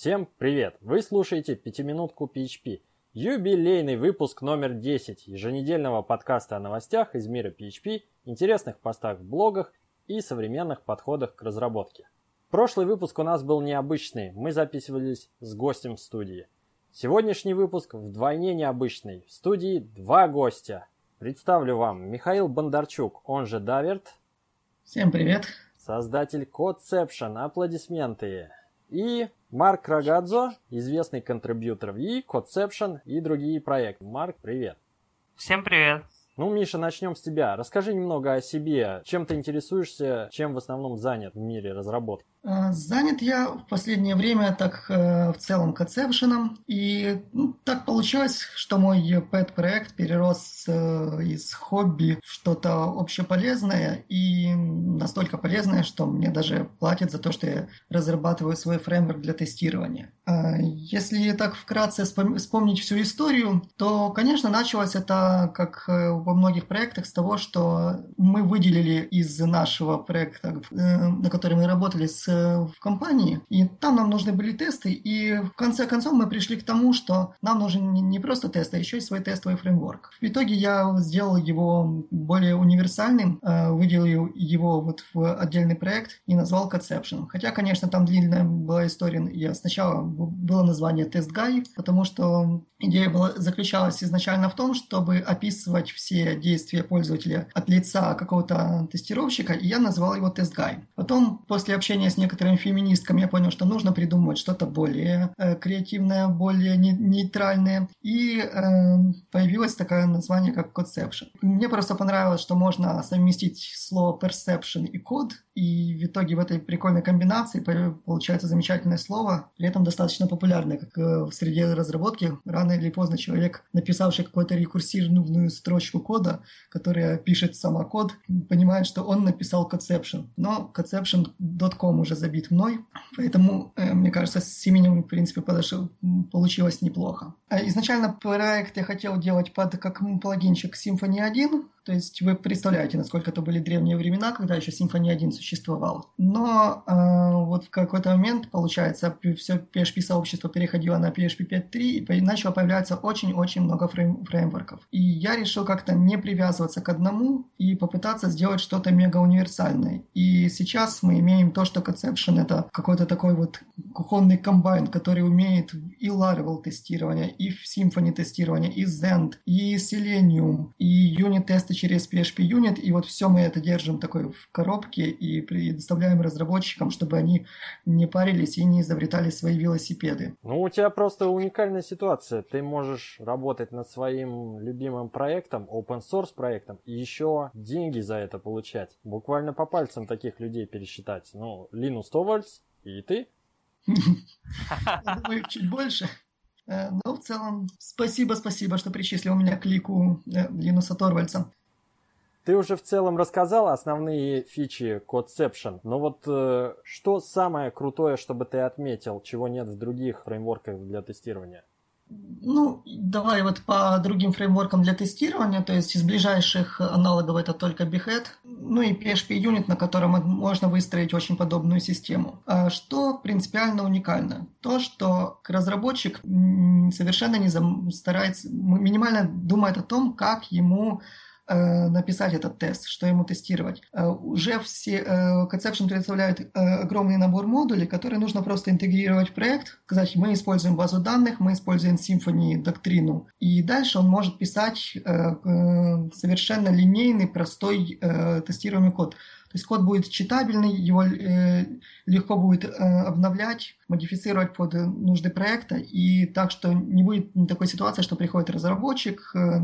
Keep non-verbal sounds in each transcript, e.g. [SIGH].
Всем привет! Вы слушаете «Пятиминутку PHP» – юбилейный выпуск номер 10 еженедельного подкаста о новостях из мира PHP, интересных постах в блогах и современных подходах к разработке. Прошлый выпуск у нас был необычный, мы записывались с гостем в студии. Сегодняшний выпуск вдвойне необычный, в студии два гостя. Представлю вам Михаил Бондарчук, он же Даверт. Всем привет! Создатель Codeception, аплодисменты. И Марк Рогадзо, известный контрибьютор в и Codeception и другие проекты. Марк, привет. Всем привет. Ну, Миша, начнем с тебя. Расскажи немного о себе. Чем ты интересуешься, чем в основном занят в мире разработки? А, занят я в последнее время так э, в целом концепшеном. И ну, так получилось, что мой пэт-проект перерос э, из хобби в что-то общеполезное и настолько полезное, что мне даже платят за то, что я разрабатываю свой фреймворк для тестирования. Если так вкратце вспомнить всю историю, то, конечно, началось это, как э, во многих проектах, с того, что мы выделили из нашего проекта, на который мы работали с в компании, и там нам нужны были тесты, и в конце концов мы пришли к тому, что нам нужен не просто тест, а еще и свой тестовый фреймворк. В итоге я сделал его более универсальным, э, выделил его вот в отдельный проект и назвал Conception. Хотя, конечно, там длинная была история. Я сначала было название Test Guy, потому что идея была, заключалась изначально в том, чтобы описывать все действия пользователя от лица какого-то тестировщика, и я назвал его Test Guy. Потом, после общения с некоторыми феминистками, я понял, что нужно придумать что-то более э, креативное, более не, нейтральное. И э, появилось такое название, как Codeception. Мне просто понравилось, что можно совместить слово perception и код, и в итоге в этой прикольной комбинации получается замечательное слово, при этом достаточно популярное, как э, в среде разработки. Рано или поздно человек, написавший какую-то рекурсивную строчку кода, которая пишет сама код, понимает, что он написал Conception. Но Conception.com уже забит мной, поэтому, э, мне кажется, с именем, в принципе, подошел, получилось неплохо. А изначально проект я хотел делать под как плагинчик Symfony 1, то есть вы представляете, насколько это были древние времена, когда еще Symfony 1 существовал. Но э, вот в какой-то момент, получается, все PHP-сообщество переходило на PHP 5.3 и начало появляться очень-очень много фрейм фреймворков. И я решил как-то не привязываться к одному и попытаться сделать что-то мега универсальное. И сейчас мы имеем то, что Conception это какой-то такой вот кухонный комбайн, который умеет и Laravel тестирование, и Symfony тестирование, и Zend, и Selenium, и юнит-тест тесты через PHP Unit, и вот все мы это держим такой в коробке и предоставляем разработчикам, чтобы они не парились и не изобретали свои велосипеды. Ну, у тебя просто уникальная ситуация. Ты можешь работать над своим любимым проектом, open source проектом, и еще деньги за это получать. Буквально по пальцам таких людей пересчитать. Ну, Linus Torvalds и ты. Думаю, чуть больше. Э, но в целом, спасибо, спасибо, что причислил меня к лику э, Линуса Торвальца. Ты уже в целом рассказал основные фичи Codeception, но вот э, что самое крутое, чтобы ты отметил, чего нет в других фреймворках для тестирования? Ну, давай вот по другим фреймворкам для тестирования, то есть из ближайших аналогов это только Behead, ну и PHP Unit, на котором можно выстроить очень подобную систему. А что принципиально уникально? То, что разработчик совершенно не старается, минимально думает о том, как ему написать этот тест, что ему тестировать. Э, уже все э, Conception представляет огромный набор модулей, которые нужно просто интегрировать в проект, сказать, мы используем базу данных, мы используем Symfony доктрину, и дальше он может писать совершенно линейный, простой тестируемый код. То есть код будет читабельный, его э, легко будет э, обновлять, модифицировать под нужды проекта, и так что не будет такой ситуации, что приходит разработчик, э,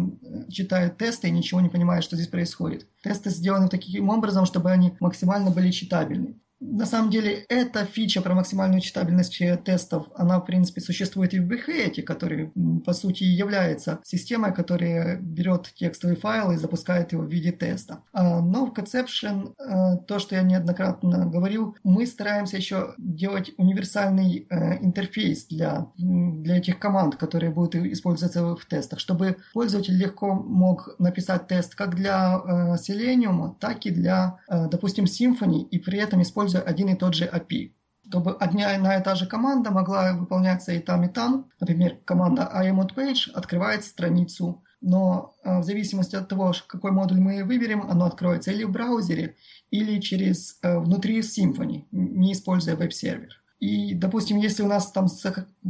читает тесты и ничего не понимает, что здесь происходит. Тесты сделаны таким образом, чтобы они максимально были читабельны. На самом деле, эта фича про максимальную читабельность тестов, она, в принципе, существует и в Behat, который, по сути, является системой, которая берет текстовый файл и запускает его в виде теста. А, но в Conception, э, то, что я неоднократно говорил, мы стараемся еще делать универсальный э, интерфейс для, для этих команд, которые будут использоваться в тестах, чтобы пользователь легко мог написать тест как для э, Selenium, так и для, допустим, Symfony, и при этом использовать используя один и тот же API. чтобы одна и та же команда могла выполняться и там, и там. Например, команда IMOdPage открывает страницу, но э, в зависимости от того, какой модуль мы выберем, оно откроется или в браузере, или через э, внутри Symfony, не используя веб-сервер. И, допустим, если у нас там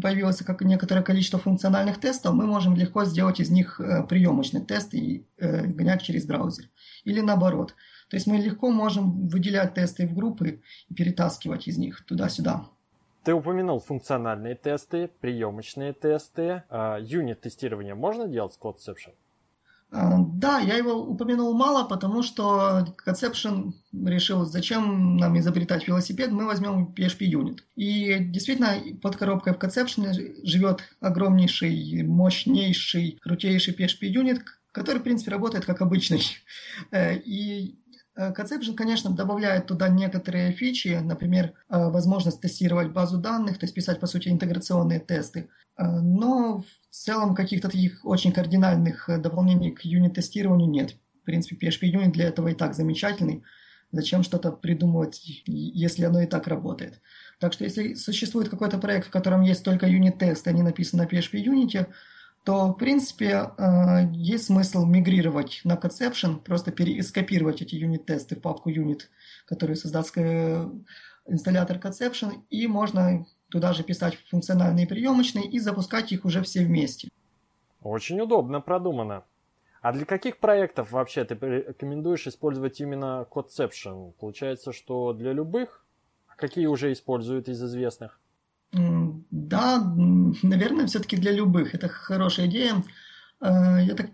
появилось как некоторое количество функциональных тестов, мы можем легко сделать из них э, приемочный тест и гонять через браузер. Или наоборот. То есть мы легко можем выделять тесты в группы и перетаскивать из них туда-сюда. Ты упомянул функциональные тесты, приемочные тесты. А, юнит-тестирование можно делать с Codeception? А, да, я его упомянул мало, потому что Conception решил, зачем нам изобретать велосипед, мы возьмем PHP юнит. И действительно, под коробкой в Conception живет огромнейший, мощнейший, крутейший PHP юнит, который, в принципе, работает как обычный. Э, и Conception, э, конечно, добавляет туда некоторые фичи, например, э, возможность тестировать базу данных, то есть писать, по сути, интеграционные тесты. Но в целом каких-то таких очень кардинальных дополнений к юнит-тестированию нет. В принципе, PHP-юнит для этого и так замечательный. Зачем что-то придумывать, если оно и так работает? Так что если существует какой-то проект, в котором есть только юнит-тест, а не написано на PHP-юните, то, в принципе, э, есть смысл мигрировать на Conception, просто скопировать эти юнит-тесты в папку юнит, которую создаст э, инсталлятор Conception, и можно туда же писать функциональные приемочные и запускать их уже все вместе. Очень удобно продумано. А для каких проектов вообще ты рекомендуешь использовать именно Codeception? Получается, что для любых? Какие уже используют из известных? Да, наверное, все-таки для любых. Это хорошая идея. Э, я так,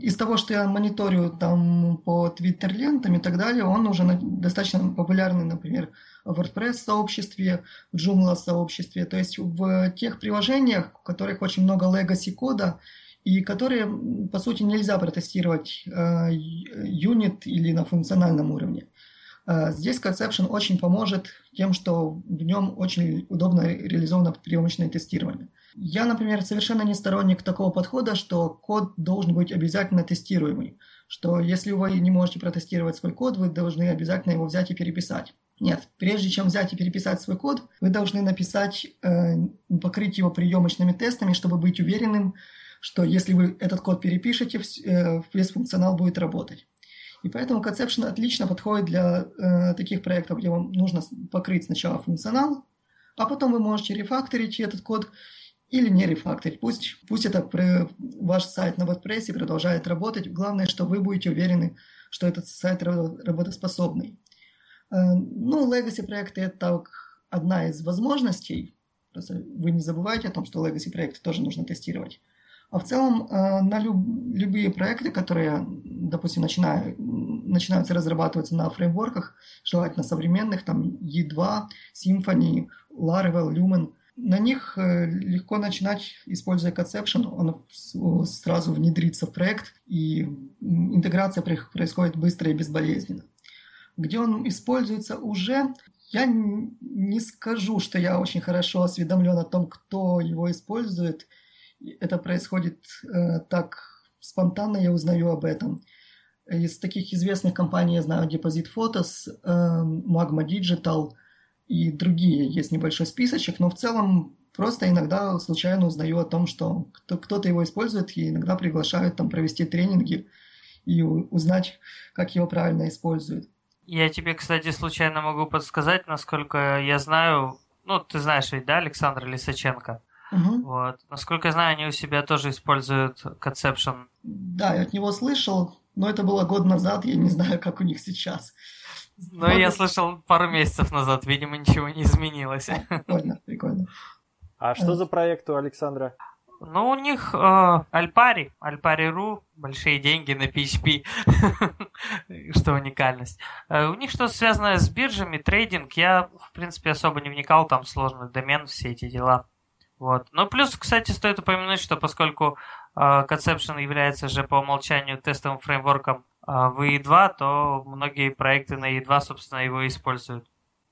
из того, что я мониторю там по твиттер-лентам и так далее, он уже достаточно популярный, например, в WordPress-сообществе, в Joomla-сообществе. То есть в тех приложениях, в которых очень много legacy кода, и которые, по сути, нельзя протестировать э, юнит или на функциональном уровне. Э, здесь Conception очень поможет тем, что в нем очень удобно реализовано приемочное тестирование. Я, например, совершенно не сторонник такого подхода, что код должен быть обязательно тестируемый, что если вы не можете протестировать свой код, вы должны обязательно его взять и переписать. Нет, прежде чем взять и переписать свой код, вы должны написать, э, покрыть его приемочными тестами, чтобы быть уверенным, что если вы этот код перепишете, э, весь функционал будет работать. И поэтому Conception отлично подходит для э, таких проектов, где вам нужно покрыть сначала функционал, а потом вы можете рефакторить этот код или не рефакторить. Пусть, пусть это ваш сайт на WordPress продолжает работать. Главное, что вы будете уверены, что этот сайт работоспособный. Э, ну, Legacy проекты это одна из возможностей. Просто вы не забывайте о том, что Legacy проекты тоже нужно тестировать. А в целом э, на люб, любые проекты, которые, допустим, начинают, начинаются разрабатываться на фреймворках, желательно современных, там E2, Symfony, Laravel, Lumen, на них э, легко начинать, используя Conception, он сразу внедрится в проект, и интеграция происходит быстро и безболезненно. Где он используется уже, я не скажу, что я очень хорошо осведомлен о том, кто его использует – это происходит э, так спонтанно, я узнаю об этом. Из таких известных компаний я знаю Deposit Photos, э, Magma Digital и другие. Есть небольшой списочек, но в целом просто иногда случайно узнаю о том, что кто-то его использует, и иногда приглашают там провести тренинги и узнать, как его правильно используют. Я тебе, кстати, случайно могу подсказать, насколько я знаю, ну, ты знаешь ведь, да, Александра Лисаченко? Угу. Вот. Насколько я знаю, они у себя тоже используют Conception. Да, я от него слышал, но это было год назад, я не знаю, как у них сейчас. Ну, вот. я слышал пару месяцев назад, видимо, ничего не изменилось. Прикольно, прикольно. А что за проект у Александра? Ну, у них э, Альпари, Альпари.ру, большие деньги на PHP, [LAUGHS] что уникальность. Э, у них что-то связанное с биржами, трейдинг. Я, в принципе, особо не вникал, там сложный домен, все эти дела. Вот. Ну, плюс, кстати, стоит упомянуть, что поскольку э, Conception является же по умолчанию тестовым фреймворком э, в E2, то многие проекты на E2, собственно, его используют.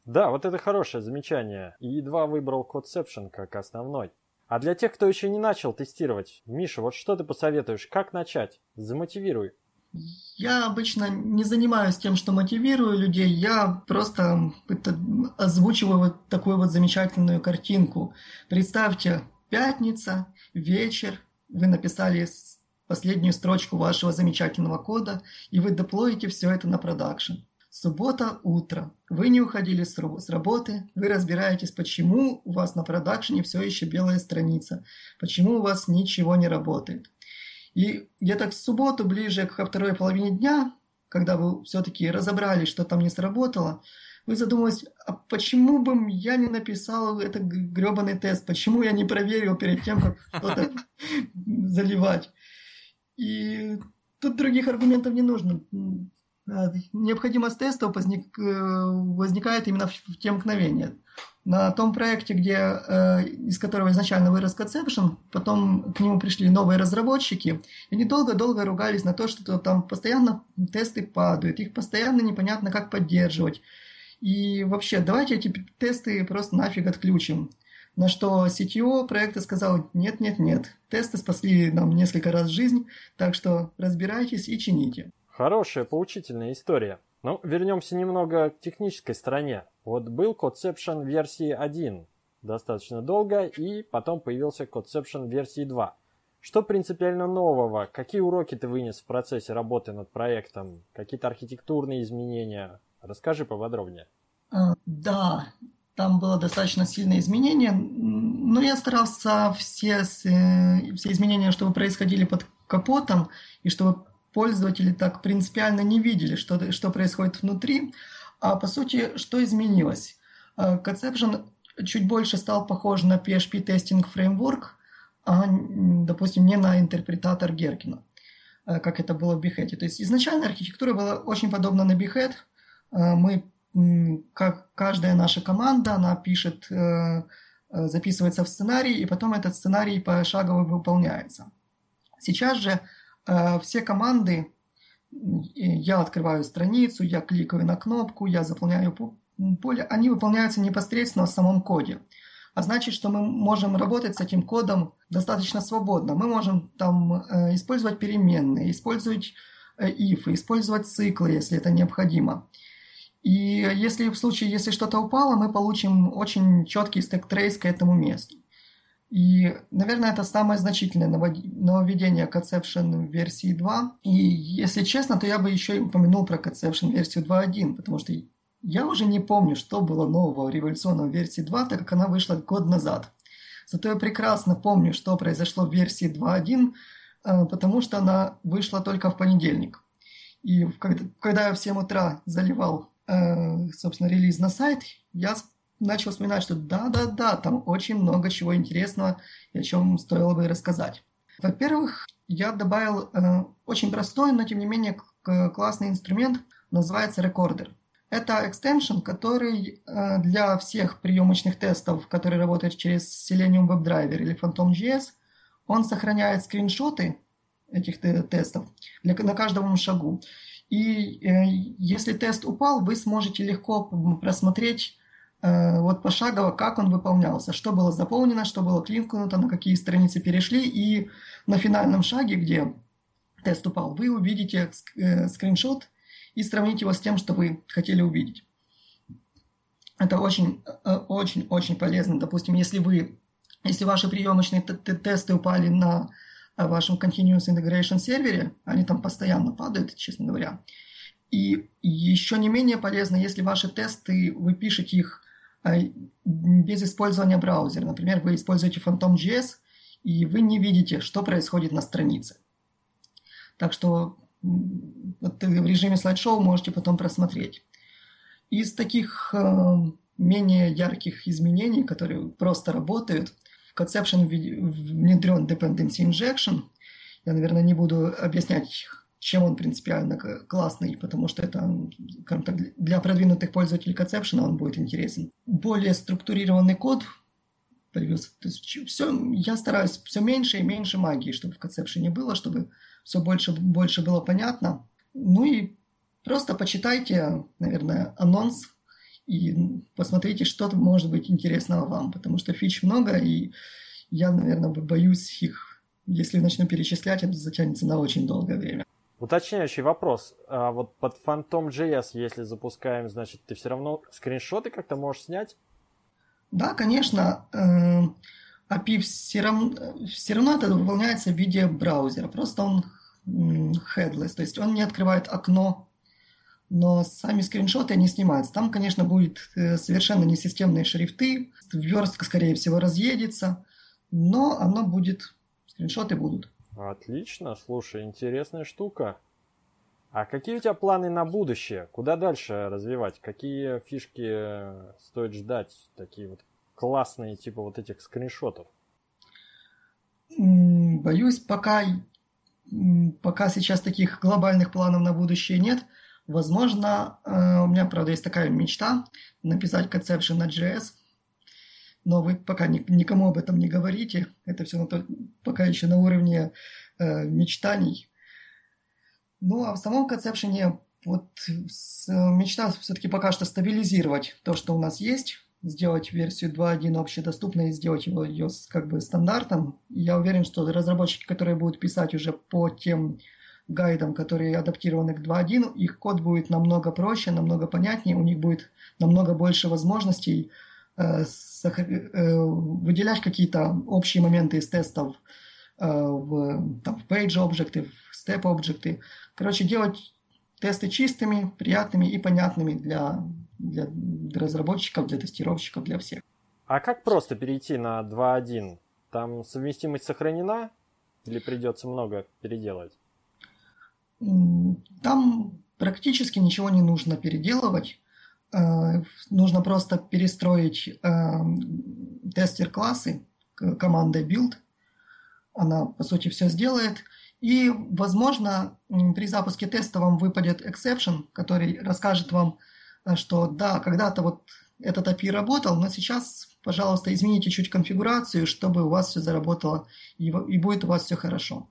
Да, вот это хорошее замечание. E2 выбрал Conception как основной. А для тех, кто еще не начал тестировать, Миша, вот что ты посоветуешь? Как начать? Замотивируй. Я обычно не занимаюсь тем, что мотивирую людей, я просто озвучиваю вот такую вот замечательную картинку. Представьте, пятница, вечер, вы написали последнюю строчку вашего замечательного кода, и вы деплоите все это на продакшн. Суббота, утро. Вы не уходили с работы, вы разбираетесь, почему у вас на продакшене все еще белая страница, почему у вас ничего не работает. И где-то в субботу, ближе к второй половине дня, когда вы все-таки разобрались, что там не сработало, вы задумались, а почему бы я не написал этот гребаный тест, почему я не проверил перед тем, как что-то [LAUGHS] заливать. И тут других аргументов не нужно. Необходимость тестов возник, э, возникает именно в те мгновения. На том проекте, где, э, из которого изначально вырос Conception, потом к нему пришли новые разработчики, и они долго-долго ругались на то, что там постоянно тесты падают, их постоянно непонятно как поддерживать. И вообще, давайте эти тесты просто нафиг отключим. На что CTO проекта сказал, нет-нет-нет, тесты спасли нам несколько раз жизнь, так что разбирайтесь и чините. Хорошая, поучительная история. Ну, вернемся немного к технической стороне. Вот был Codeception версии 1 достаточно долго, и потом появился Codeception версии 2. Что принципиально нового? Какие уроки ты вынес в процессе работы над проектом? Какие-то архитектурные изменения? Расскажи поподробнее. А, да, там было достаточно сильное изменение, но я старался все, э, все изменения, чтобы происходили под капотом, и чтобы пользователи так принципиально не видели, что, что происходит внутри. А по сути, что изменилось? А, Conception чуть больше стал похож на PHP Testing Framework, а, допустим, не на интерпретатор Геркина, а, как это было в Behead. То есть изначально архитектура была очень подобна на Behead. Мы, как каждая наша команда, она пишет, э, э, записывается в сценарий, и потом этот сценарий пошагово выполняется. Сейчас же все команды, я открываю страницу, я кликаю на кнопку, я заполняю поле, они выполняются непосредственно в самом коде. А значит, что мы можем работать с этим кодом достаточно свободно. Мы можем там э, использовать переменные, использовать э, if, использовать циклы, если это необходимо. И если в случае, если что-то упало, мы получим очень четкий стек трейс к этому месту. И, наверное, это самое значительное нововведение Conception версии 2. И, если честно, то я бы еще и упомянул про Conception версию 2.1, потому что я уже не помню, что было нового в революционном версии 2, так как она вышла год назад. Зато я прекрасно помню, что произошло в версии 2.1, э, потому что она вышла только в понедельник. И когда я в 7 утра заливал, э, собственно, релиз на сайт, я начал вспоминать, что да-да-да, там очень много чего интересного и о чем стоило бы рассказать. Во-первых, я добавил э, очень простой, но тем не менее классный инструмент, называется рекордер. Это экстеншн, который э, для всех приемочных тестов, которые работают через Selenium WebDriver или Phantom.js, он сохраняет скриншоты этих тестов для, на каждом шагу. И э, если тест упал, вы сможете легко просмотреть вот пошагово, как он выполнялся, что было заполнено, что было кликнуто, на какие страницы перешли, и на финальном шаге, где тест упал, вы увидите э, скриншот и сравните его с тем, что вы хотели увидеть. Это очень, э, очень, очень полезно. Допустим, если вы, если ваши приемочные тесты упали на вашем Continuous Integration сервере, они там постоянно падают, честно говоря. И еще не менее полезно, если ваши тесты, вы пишете их без использования браузера. Например, вы используете Phantom.js, и вы не видите, что происходит на странице. Так что вот в режиме слайд-шоу можете потом просмотреть. Из таких э, менее ярких изменений, которые просто работают, в Conception внедрен Dependency Injection. Я, наверное, не буду объяснять чем он принципиально классный, потому что это, так, для продвинутых пользователей Conception он будет интересен. Более структурированный код появился. То есть все, я стараюсь все меньше и меньше магии, чтобы в Conception было, чтобы все больше, больше было понятно. Ну и просто почитайте, наверное, анонс и посмотрите, что может быть интересного вам, потому что фич много, и я, наверное, боюсь их, если начну перечислять, это затянется на очень долгое время. Уточняющий вопрос. А вот под Phantom.js, если запускаем, значит, ты все равно скриншоты как-то можешь снять? Да, конечно. Эм, API все равно, все равно это выполняется в виде браузера. Просто он headless, то есть он не открывает окно, но сами скриншоты не снимаются. Там, конечно, будут э, совершенно несистемные шрифты, верстка, скорее всего, разъедется, но оно будет, скриншоты будут. Отлично, слушай, интересная штука. А какие у тебя планы на будущее? Куда дальше развивать? Какие фишки стоит ждать? Такие вот классные, типа вот этих скриншотов. Боюсь, пока, пока сейчас таких глобальных планов на будущее нет. Возможно, э, у меня, правда, есть такая мечта написать conception на JS, но вы пока никому об этом не говорите. Это все пока еще на уровне э, мечтаний. Ну, а в самом концепшене вот мечта все-таки пока что стабилизировать то, что у нас есть, сделать версию 2.1 общедоступной и сделать его ее как бы стандартом. Я уверен, что разработчики, которые будут писать уже по тем гайдам, которые адаптированы к 2.1, их код будет намного проще, намного понятнее, у них будет намного больше возможностей э, выделять какие-то общие моменты из тестов э, в, там, в page объекты, в step объекты. Короче, делать тесты чистыми, приятными и понятными для, для, для разработчиков, для тестировщиков, для всех. А как просто перейти на 2.1? Там совместимость сохранена или придется много переделать? Там практически ничего не нужно переделывать. Э, нужно просто перестроить э, тестер-классы командой build. Она, по сути, все сделает. И, возможно, при запуске теста вам выпадет exception, который расскажет вам, э, что да, когда-то вот этот API работал, но сейчас, пожалуйста, измените чуть конфигурацию, чтобы у вас все заработало и, и будет у вас все хорошо.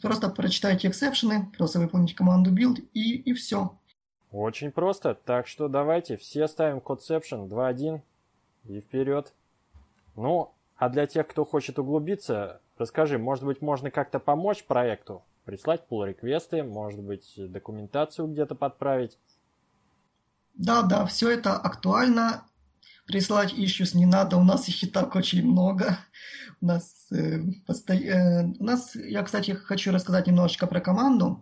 Просто прочитайте эксепшены, просто выполните команду build и, и все. Очень просто. Так что давайте все ставим Codeception 2.1 и вперед. Ну, а для тех, кто хочет углубиться, Расскажи, может быть, можно как-то помочь проекту? Прислать pull-реквесты, может быть, документацию где-то подправить? Да, да, все это актуально. Присылать issues не надо, у нас их и так очень много. У нас, э, посто... э, у нас, я, кстати, хочу рассказать немножечко про команду.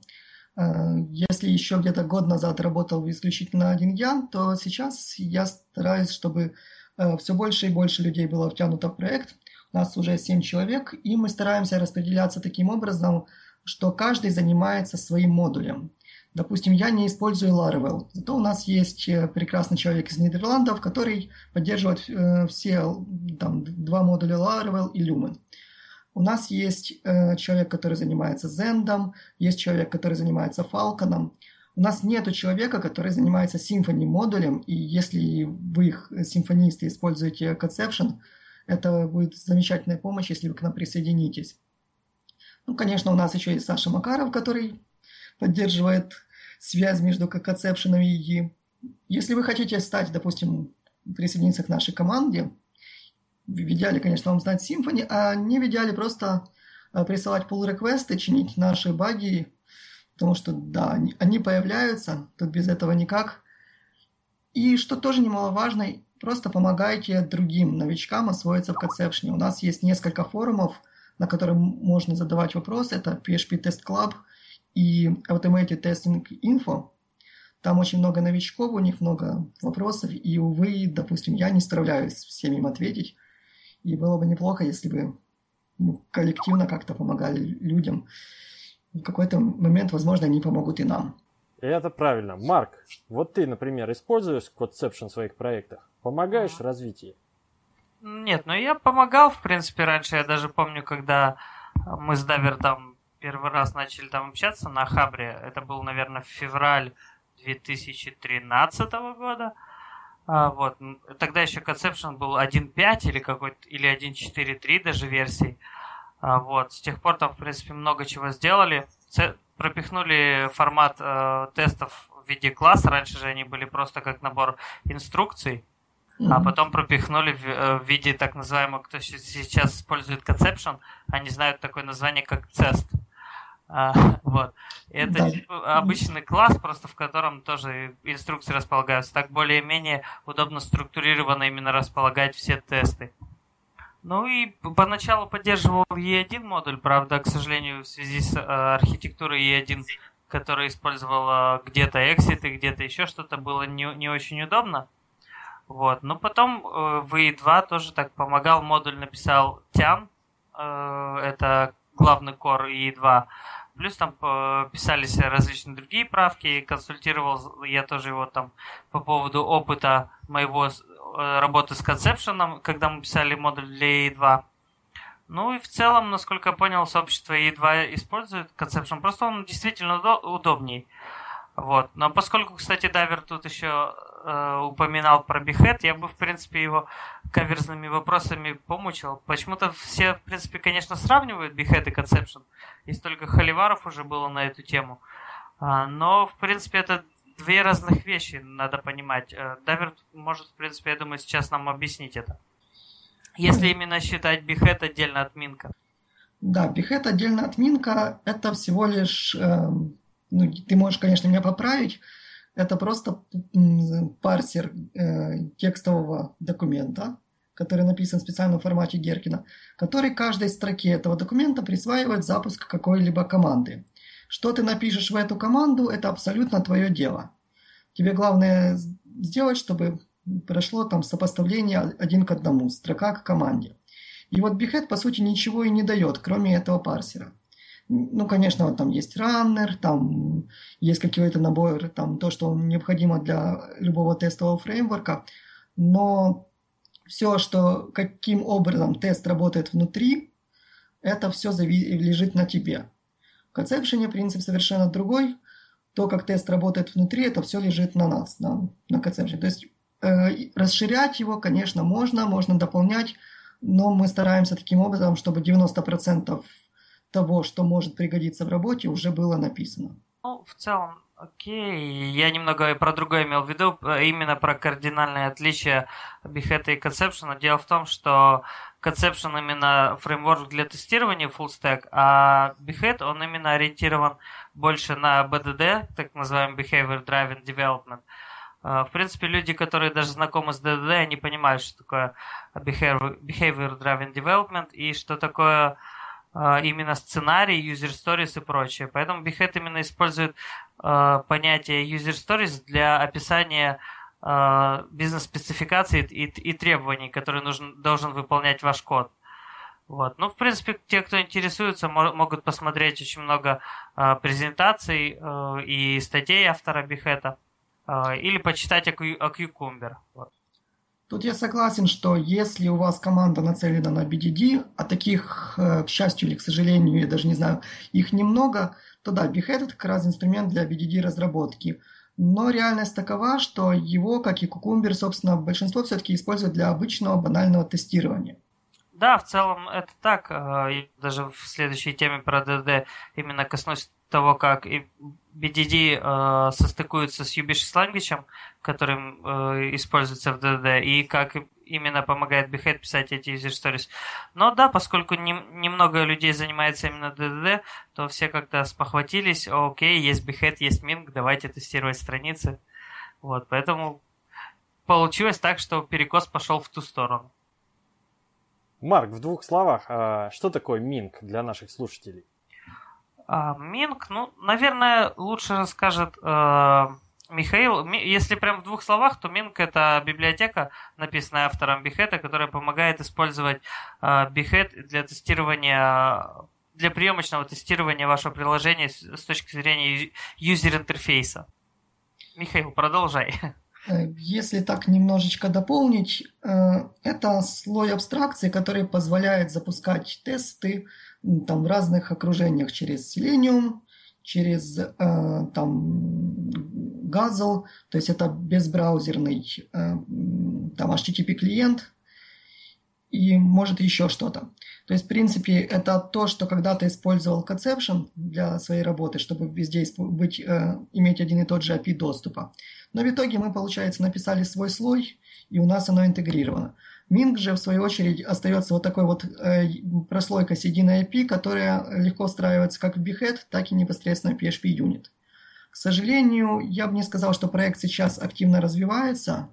Э, если еще где-то год назад работал исключительно один я, то сейчас я стараюсь, чтобы э, все больше и больше людей было втянуто в проект. У нас уже 7 человек, и мы стараемся распределяться таким образом, что каждый занимается своим модулем. Допустим, я не использую Laravel, зато у нас есть э, прекрасный человек из Нидерландов, который поддерживает все там, два модуля Laravel и Lumen. У нас есть э, человек, который занимается Zend, есть человек, который занимается Falcon. У нас нет человека, который занимается Symfony модулем, и если вы, их симфонисты, используете Conception, это будет замечательная помощь, если вы к нам присоединитесь. Ну, конечно, у нас еще есть Саша Макаров, который поддерживает связь между Conception и. Если вы хотите стать, допустим, присоединиться к нашей команде, в идеале, конечно, вам знать Symfony, а не в идеале просто а, присылать pull реквесты чинить наши баги, потому что, да, они, они появляются, тут без этого никак. И что тоже немаловажно, Просто помогайте другим новичкам освоиться в концепшне. У нас есть несколько форумов, на которые можно задавать вопросы. Это PHP Test Club и Automated Testing Info. Там очень много новичков, у них много вопросов, и, увы, допустим, я не справляюсь всем им ответить. И было бы неплохо, если бы ну, коллективно как-то помогали людям. В какой-то момент, возможно, они помогут и нам. Это правильно. Марк, вот ты, например, используешь Codeception в своих проектах? Помогаешь в развитии? Нет, ну я помогал, в принципе, раньше. Я даже помню, когда мы с Давер там первый раз начали там общаться на Хабре. Это был, наверное, февраль 2013 года. А, вот. Тогда еще Conception был 1.5 или какой-то, или 1.4.3 даже версий. А, вот. С тех пор там, в принципе, много чего сделали. Ц- пропихнули формат э, тестов в виде класса. Раньше же они были просто как набор инструкций а потом пропихнули в, э, в виде так называемого, кто сейчас использует Conception, они знают такое название, как CEST. А, [LAUGHS] вот. Это да. Типа обычный класс, просто в котором тоже инструкции располагаются. Так более-менее удобно структурированно именно располагать все тесты. Ну и поначалу поддерживал E1 модуль, правда, к сожалению, в связи с э, архитектурой E1, которая использовала где-то экситы, где-то еще что-то, было не, не очень удобно. Вот. Но потом э, в E2 тоже так помогал, модуль написал Тян, э, это главный кор E2. Плюс там э, писались различные другие правки, консультировал я тоже его там по поводу опыта моего э, работы с концепшеном, когда мы писали модуль для E2. Ну и в целом, насколько я понял, сообщество E2 использует концепшн, просто он действительно удобней. Вот. Но поскольку, кстати, Дайвер тут еще э, упоминал про Бихет, я бы, в принципе, его каверзными вопросами помучил. Почему-то все, в принципе, конечно, сравнивают Бихет и Conception. И столько холиваров уже было на эту тему. А, но, в принципе, это две разных вещи, надо понимать. Э, Дайвер может, в принципе, я думаю, сейчас нам объяснить это. Если именно считать Бихет отдельно от Минка. Да, Бихет отдельно от Минка это всего лишь, э, ну, ты можешь, конечно, меня поправить, это просто парсер э, текстового документа, который написан в специальном формате Геркина, который каждой строке этого документа присваивает запуск какой-либо команды. Что ты напишешь в эту команду, это абсолютно твое дело. Тебе главное сделать, чтобы прошло там сопоставление один к одному, строка к команде. И вот Behead, по сути, ничего и не дает, кроме этого парсера. Ну, конечно, вот там есть раннер, там есть какой-то набор, там то, что необходимо для любого тестового фреймворка, но все, что каким образом тест работает внутри, это все зави- лежит на тебе. В концепшене принцип совершенно другой. То, как тест работает внутри, это все лежит на нас, на, на концепшене. То есть э, расширять его, конечно, можно, можно дополнять, но мы стараемся таким образом, чтобы 90% того, что может пригодиться в работе, уже было написано. Ну, в целом, окей. Я немного про другое имел в виду, именно про кардинальные отличия Behead и Conception. Дело в том, что Conception именно фреймворк для тестирования full stack, а Behead, он именно ориентирован больше на BDD, так называемый Behavior Driven Development. Э, в принципе, люди, которые даже знакомы с DDD, они понимают, что такое Behavior, behavior Driven Development и что такое а, именно сценарий, user stories и прочее. Поэтому Behead именно использует э, понятие user stories для описания э, бизнес-спецификаций и, требований, которые нужен, должен выполнять ваш код. Вот. Ну, в принципе, те, кто интересуется, могут посмотреть очень много презентаций э, и статей автора Бихета или почитать о, о Cucumber. Вот. Тут я согласен, что если у вас команда нацелена на BDD, а таких, э, к счастью или к сожалению, я даже не знаю, их немного, то да, Behead это как раз инструмент для BDD разработки. Но реальность такова, что его, как и Cucumber, собственно, большинство все-таки используют для обычного банального тестирования. Да, в целом это так. Э, даже в следующей теме про DD именно коснусь того, как BDD э, состыкуется с Ubisoft Language, которым э, используется в DDD, и как именно помогает Behead писать эти user stories. Но да, поскольку не, немного людей занимается именно DDD, то все как-то спохватились, окей, есть Behead, есть Ming, давайте тестировать страницы. Вот, поэтому получилось так, что перекос пошел в ту сторону. Марк, в двух словах, а что такое Ming для наших слушателей? А, Минг, ну, наверное, лучше расскажет э, Михаил. Если прям в двух словах, то Минг это библиотека, написанная автором Бихета, которая помогает использовать э, для тестирования для приемочного тестирования вашего приложения с, с точки зрения юзер-интерфейса. Михаил, продолжай. [LAUGHS] Э, если так немножечко дополнить, э, это слой абстракции, который позволяет запускать тесты там, в разных окружениях через Selenium, через э, там Gazelle, то есть это безбраузерный там HTTP клиент и может еще что-то. То есть, в принципе, это то, что когда-то использовал Conception для своей работы, чтобы везде быть, э, иметь один и тот же API доступа. Но в итоге мы, получается, написали свой слой, и у нас оно интегрировано. Ming же, в свою очередь, остается вот такой вот э, прослойкой с единой IP, которая легко встраивается как в Behead, так и непосредственно в PHP Unit. К сожалению, я бы не сказал, что проект сейчас активно развивается.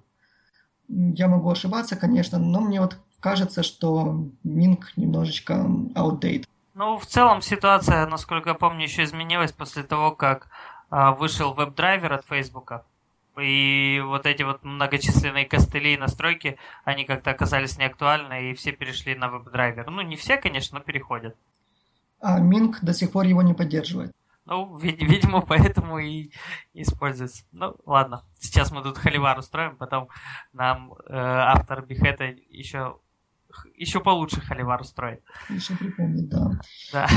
Я могу ошибаться, конечно, но мне вот кажется, что Ming немножечко outdated. Ну, в целом ситуация, насколько я помню, еще изменилась после того, как а, вышел WebDriver от Фейсбука. И вот эти вот многочисленные костыли и настройки, они как-то оказались неактуальны, и все перешли на WebDriver. Ну, не все, конечно, но переходят. А Mink до сих пор его не поддерживает. Ну, вид- видимо, поэтому и используется. Ну, ладно. Сейчас мы тут холивар устроим, потом нам э, автор Behat а еще, еще получше холивар устроит. Еще припомнить, да. Да.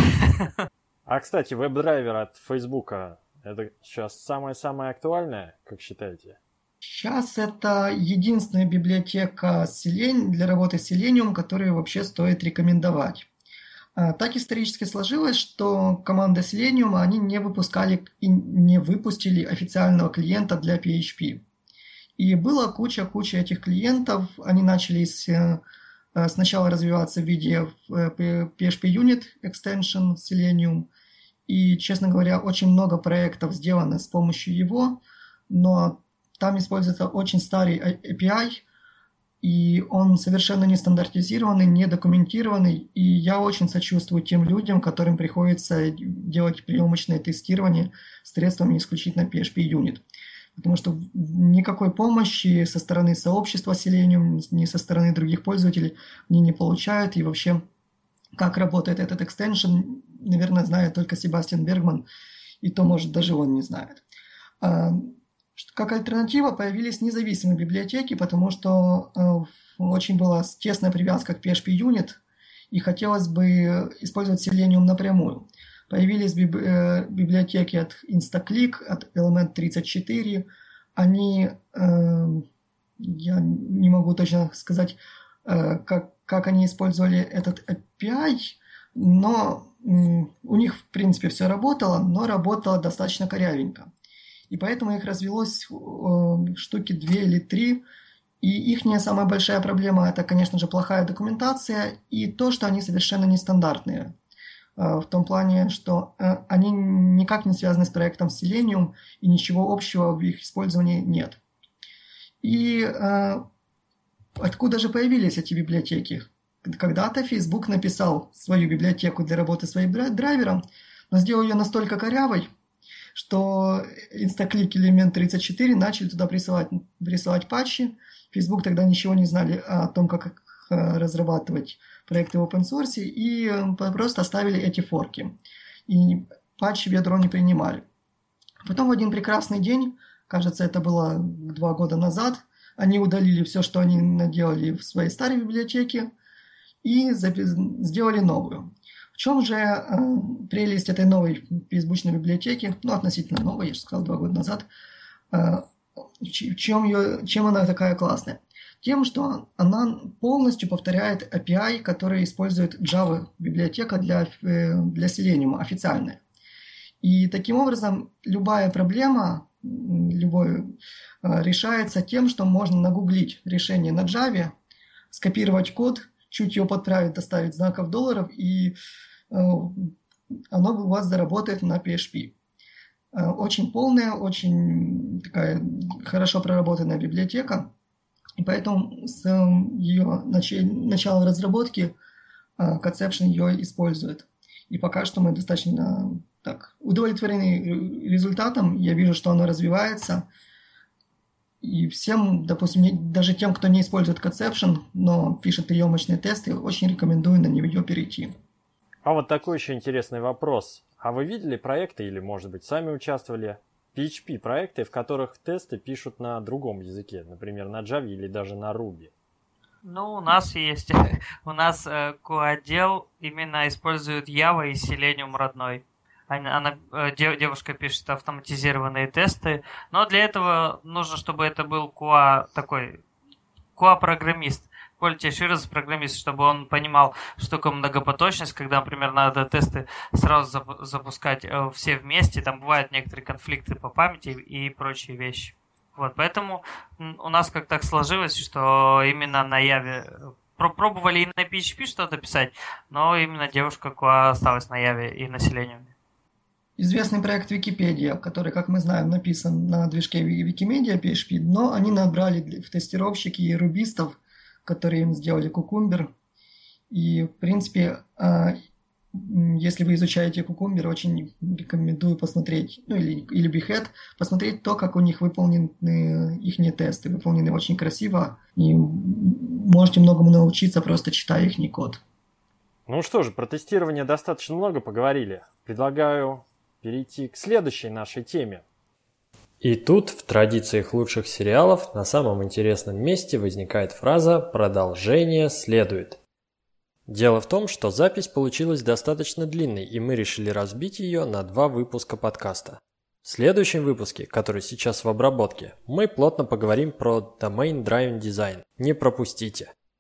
А, кстати, веб-драйвер от Фейсбука это сейчас самое-самое актуальное, как считаете? Сейчас это единственная библиотека для работы с Selenium, которую вообще стоит рекомендовать. А, так исторически сложилось, что команда Selenium они не выпускали и не выпустили официального клиента для PHP. И была куча-куча этих клиентов. Они начали с, э, сначала развиваться в виде э, PHP Unit Extension Selenium – и, честно говоря, очень много проектов сделано с помощью его, но там используется очень старый API, и он совершенно не стандартизированный, не документированный, и я очень сочувствую тем людям, которым приходится делать приемочное тестирование средствами исключительно PHP Unit. Потому что никакой помощи со стороны сообщества Selenium, ни со стороны других пользователей они не получают, и вообще как работает этот экстеншн, наверное, знает только Себастьян Бергман, и то, может, даже он не знает. А, как альтернатива появились независимые библиотеки, потому что э, очень была тесная привязка к PHP Unit, и хотелось бы использовать Selenium напрямую. Появились э, библиотеки от InstaClick, от Element 34. Они, э, я не могу точно сказать, как, как они использовали этот API, но у них, в принципе, все работало, но работало достаточно корявенько. И поэтому их развелось э, штуки две или три. И их самая большая проблема – это, конечно же, плохая документация и то, что они совершенно нестандартные. Э, в том плане, что э, они никак не связаны с проектом Selenium, и ничего общего в их использовании нет. И откуда же появились эти библиотеки? Когда-то Facebook написал свою библиотеку для работы своим драйвером, но сделал ее настолько корявой, что InstaClick Element 34 начали туда присылать, присылать патчи. Facebook тогда ничего не знали о том, как э, разрабатывать проекты в open source, и э, просто оставили эти форки. И патчи в ядро не принимали. Потом в один прекрасный день, кажется, это было два года назад, они удалили все, что они наделали в своей старой библиотеке, и сделали новую. В чем же э, прелесть этой новой фейсбучной библиотеки, ну, относительно новой, я же сказал, два года назад, э, чем, ее, чем она такая классная? Тем, что она полностью повторяет API, который использует Java библиотека для, э, для Selenium, официальная. И таким образом любая проблема любой, э, решается тем, что можно нагуглить решение на Java, скопировать код чуть ее подправить, доставить знаков долларов, и э, оно у вас заработает на PHP. Очень полная, очень такая хорошо проработанная библиотека, и поэтому с э, ее начала разработки Conception ее использует. И пока что мы достаточно так удовлетворены результатом. Я вижу, что оно развивается. И всем, допустим, даже тем, кто не использует Conception, но пишет приемочные тесты, очень рекомендую на нее перейти. А вот такой еще интересный вопрос. А вы видели проекты или, может быть, сами участвовали PHP проекты, в которых тесты пишут на другом языке, например, на Java или даже на Ruby? Ну, у нас есть, [LAUGHS] у нас э, отдел именно использует Java и Selenium родной. Она, она, э, девушка пишет автоматизированные тесты, но для этого нужно, чтобы это был QA такой, QA-программист, quality assurance программист, чтобы он понимал, что такое многопоточность, когда, например, надо тесты сразу запускать э, все вместе, там бывают некоторые конфликты по памяти и прочие вещи. Вот, поэтому у нас как так сложилось, что именно на Яве пробовали и на PHP что-то писать, но именно девушка осталась на Яве и населению. Известный проект Википедия, который, как мы знаем, написан на движке Викимедиа PHP, но они набрали в тестировщики и рубистов, которые им сделали кукумбер. И, в принципе, а, если вы изучаете кукумбер, очень рекомендую посмотреть, ну или, или Behead, посмотреть то, как у них выполнены их тесты, выполнены очень красиво, и можете многому научиться, просто читая их код. Ну что же, про тестирование достаточно много поговорили. Предлагаю перейти к следующей нашей теме. И тут, в традициях лучших сериалов, на самом интересном месте возникает фраза «продолжение следует». Дело в том, что запись получилась достаточно длинной, и мы решили разбить ее на два выпуска подкаста. В следующем выпуске, который сейчас в обработке, мы плотно поговорим про Domain Driven Design. Не пропустите!